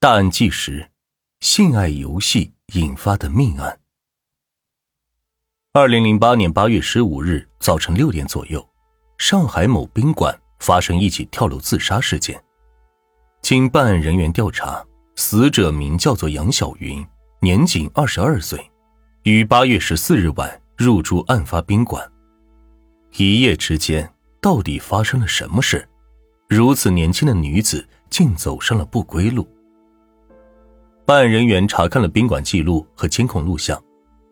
大案纪实：性爱游戏引发的命案。二零零八年八月十五日早晨六点左右，上海某宾馆发生一起跳楼自杀事件。经办案人员调查，死者名叫做杨晓云，年仅二十二岁，于八月十四日晚入住案发宾馆。一夜之间，到底发生了什么事？如此年轻的女子竟走上了不归路。办案人员查看了宾馆记录和监控录像，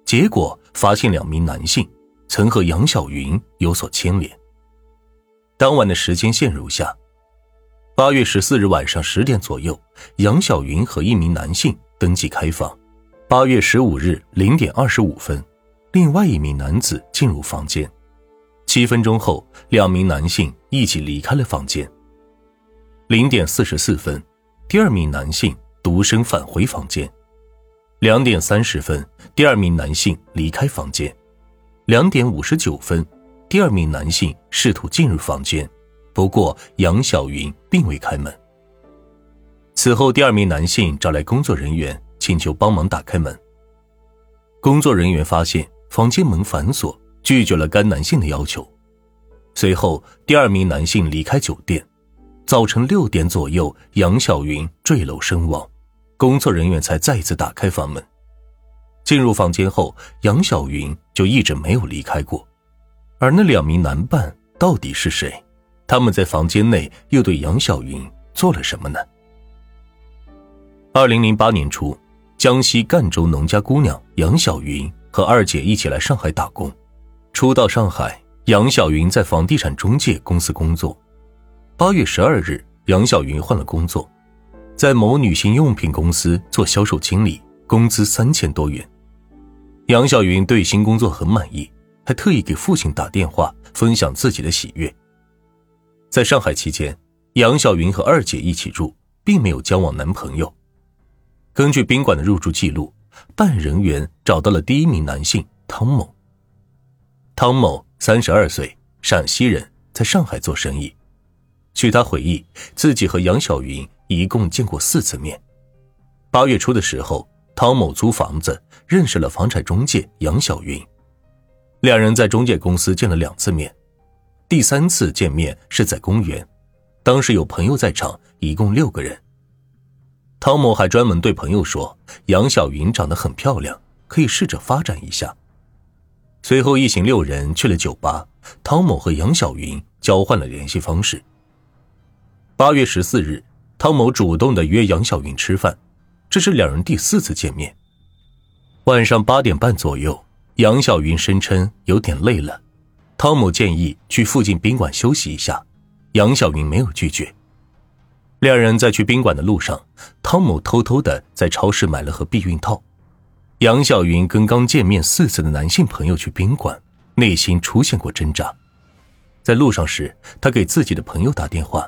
结果发现两名男性曾和杨晓云有所牵连。当晚的时间线如下：八月十四日晚上十点左右，杨晓云和一名男性登记开房；八月十五日零点二十五分，另外一名男子进入房间；七分钟后，两名男性一起离开了房间；零点四十四分，第二名男性。独身返回房间，两点三十分，第二名男性离开房间，两点五十九分，第二名男性试图进入房间，不过杨晓云并未开门。此后，第二名男性找来工作人员，请求帮忙打开门。工作人员发现房间门反锁，拒绝了该男性的要求。随后，第二名男性离开酒店。早晨六点左右，杨晓云坠楼身亡。工作人员才再次打开房门，进入房间后，杨晓云就一直没有离开过。而那两名男伴到底是谁？他们在房间内又对杨晓云做了什么呢？二零零八年初，江西赣州农家姑娘杨晓云和二姐一起来上海打工。初到上海，杨晓云在房地产中介公司工作。八月十二日，杨晓云换了工作。在某女性用品公司做销售经理，工资三千多元。杨晓云对新工作很满意，还特意给父亲打电话分享自己的喜悦。在上海期间，杨晓云和二姐一起住，并没有交往男朋友。根据宾馆的入住记录，办案人员找到了第一名男性汤某。汤某三十二岁，陕西人，在上海做生意。据他回忆，自己和杨晓云。一共见过四次面。八月初的时候，汤某租房子认识了房产中介杨小云，两人在中介公司见了两次面，第三次见面是在公园，当时有朋友在场，一共六个人。汤某还专门对朋友说，杨小云长得很漂亮，可以试着发展一下。随后一行六人去了酒吧，汤某和杨小云交换了联系方式。八月十四日。汤某主动的约杨小云吃饭，这是两人第四次见面。晚上八点半左右，杨小云声称有点累了，汤某建议去附近宾馆休息一下，杨小云没有拒绝。两人在去宾馆的路上，汤某偷偷的在超市买了盒避孕套。杨小云跟刚见面四次的男性朋友去宾馆，内心出现过挣扎。在路上时，他给自己的朋友打电话。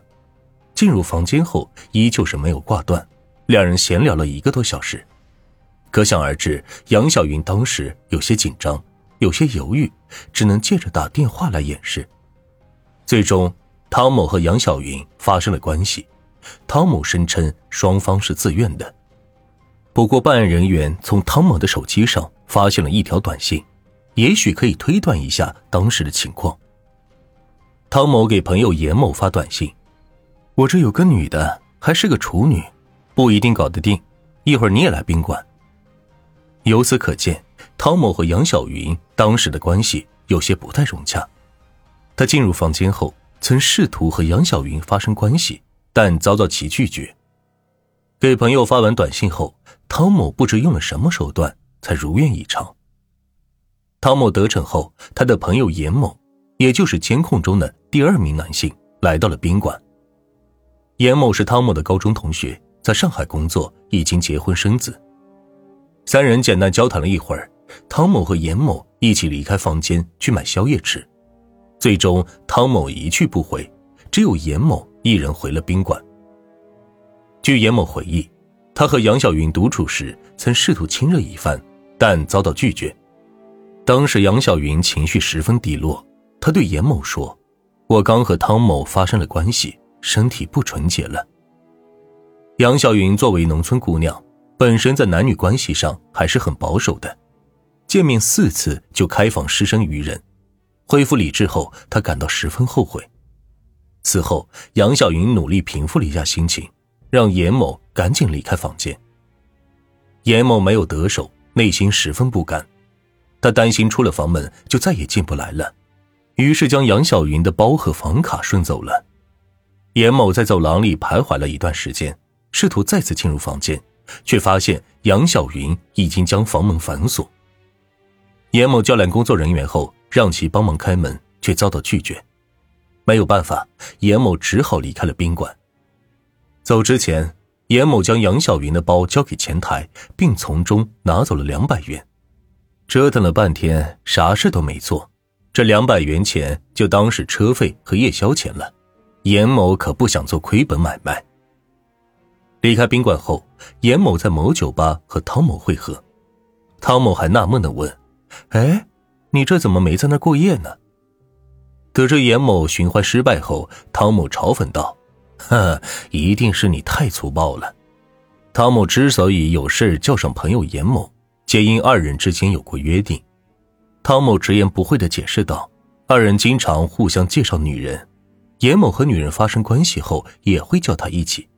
进入房间后，依旧是没有挂断，两人闲聊了一个多小时。可想而知，杨晓云当时有些紧张，有些犹豫，只能借着打电话来掩饰。最终，汤某和杨晓云发生了关系。汤某声称双方是自愿的。不过，办案人员从汤某的手机上发现了一条短信，也许可以推断一下当时的情况。汤某给朋友严某发短信。我这有个女的，还是个处女，不一定搞得定。一会儿你也来宾馆。由此可见，汤某和杨晓云当时的关系有些不太融洽。他进入房间后，曾试图和杨晓云发生关系，但遭到其拒绝。给朋友发完短信后，汤某不知用了什么手段，才如愿以偿。汤某得逞后，他的朋友严某，也就是监控中的第二名男性，来到了宾馆。严某是汤某的高中同学，在上海工作，已经结婚生子。三人简单交谈了一会儿，汤某和严某一起离开房间去买宵夜吃。最终，汤某一去不回，只有严某一人回了宾馆。据严某回忆，他和杨晓云独处时曾试图亲热一番，但遭到拒绝。当时杨晓云情绪十分低落，他对严某说：“我刚和汤某发生了关系。”身体不纯洁了。杨晓云作为农村姑娘，本身在男女关系上还是很保守的，见面四次就开房失身于人。恢复理智后，她感到十分后悔。此后，杨晓云努力平复了一下心情，让严某赶紧离开房间。严某没有得手，内心十分不甘，他担心出了房门就再也进不来了，于是将杨晓云的包和房卡顺走了。严某在走廊里徘徊了一段时间，试图再次进入房间，却发现杨晓云已经将房门反锁。严某叫来工作人员后，让其帮忙开门，却遭到拒绝。没有办法，严某只好离开了宾馆。走之前，严某将杨晓云的包交给前台，并从中拿走了两百元。折腾了半天，啥事都没做，这两百元钱就当是车费和夜宵钱了。严某可不想做亏本买卖。离开宾馆后，严某在某酒吧和汤某会合，汤某还纳闷的问。哎，你这怎么没在那过夜呢？得知严某寻欢失败后，汤某嘲讽道：“哼，一定是你太粗暴了。”汤某之所以有事叫上朋友严某，皆因二人之间有过约定。汤某直言不讳的解释道：“二人经常互相介绍女人，严某和女人发生关系后也会叫他一起。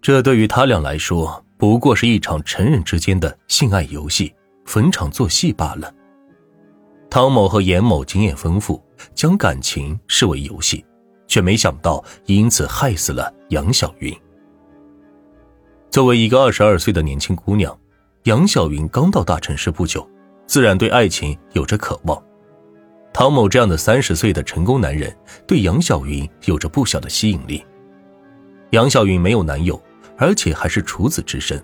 这对于他俩来说，不过是一场成人之间的性爱游戏，逢场作戏罢了。”汤某和严某经验丰富，将感情视为游戏，却没想到因此害死了杨小云。作为一个二十二岁的年轻姑娘，杨小云刚到大城市不久，自然对爱情有着渴望。汤某这样的三十岁的成功男人，对杨晓云有着不小的吸引力。杨晓云没有男友，而且还是处子之身，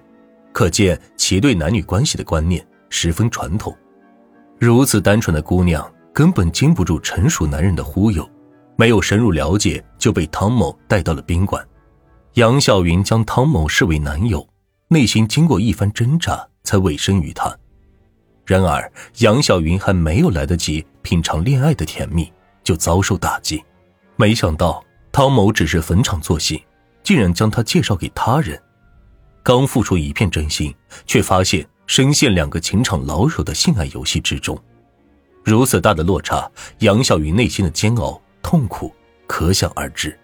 可见其对男女关系的观念十分传统。如此单纯的姑娘根本经不住成熟男人的忽悠，没有深入了解就被汤某带到了宾馆。杨晓云将汤某视为男友，内心经过一番挣扎才委身于他。然而，杨晓云还没有来得及品尝恋爱的甜蜜，就遭受打击。没想到汤某只是逢场作戏，竟然将她介绍给他人。刚付出一片真心，却发现。深陷两个情场老手的性爱游戏之中，如此大的落差，杨晓云内心的煎熬痛苦可想而知。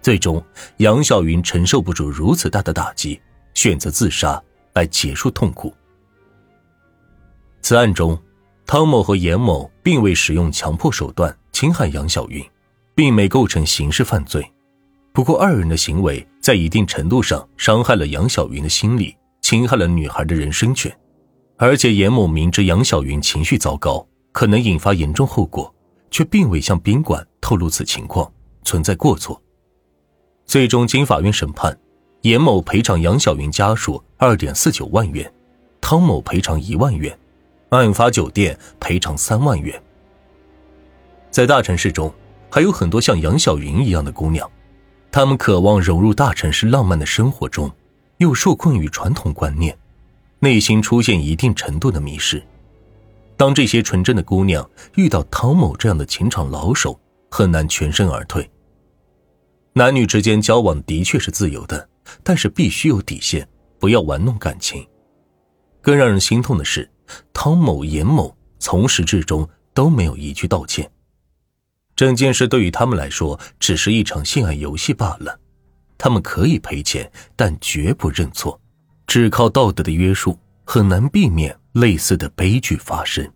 最终，杨晓云承受不住如此大的打击，选择自杀来结束痛苦。此案中，汤某和严某并未使用强迫手段侵害杨晓云，并没构成刑事犯罪。不过，二人的行为在一定程度上伤害了杨晓云的心理。侵害了女孩的人身权，而且严某明知杨晓云情绪糟糕，可能引发严重后果，却并未向宾馆透露此情况，存在过错。最终经法院审判，严某赔偿杨晓云家属二点四九万元，汤某赔偿一万元，案发酒店赔偿三万元。在大城市中，还有很多像杨晓云一样的姑娘，她们渴望融入大城市浪漫的生活中。又受困于传统观念，内心出现一定程度的迷失。当这些纯真的姑娘遇到汤某这样的情场老手，很难全身而退。男女之间交往的确是自由的，但是必须有底线，不要玩弄感情。更让人心痛的是，汤某、严某从始至终都没有一句道歉。整件事对于他们来说，只是一场性爱游戏罢了。他们可以赔钱，但绝不认错。只靠道德的约束，很难避免类似的悲剧发生。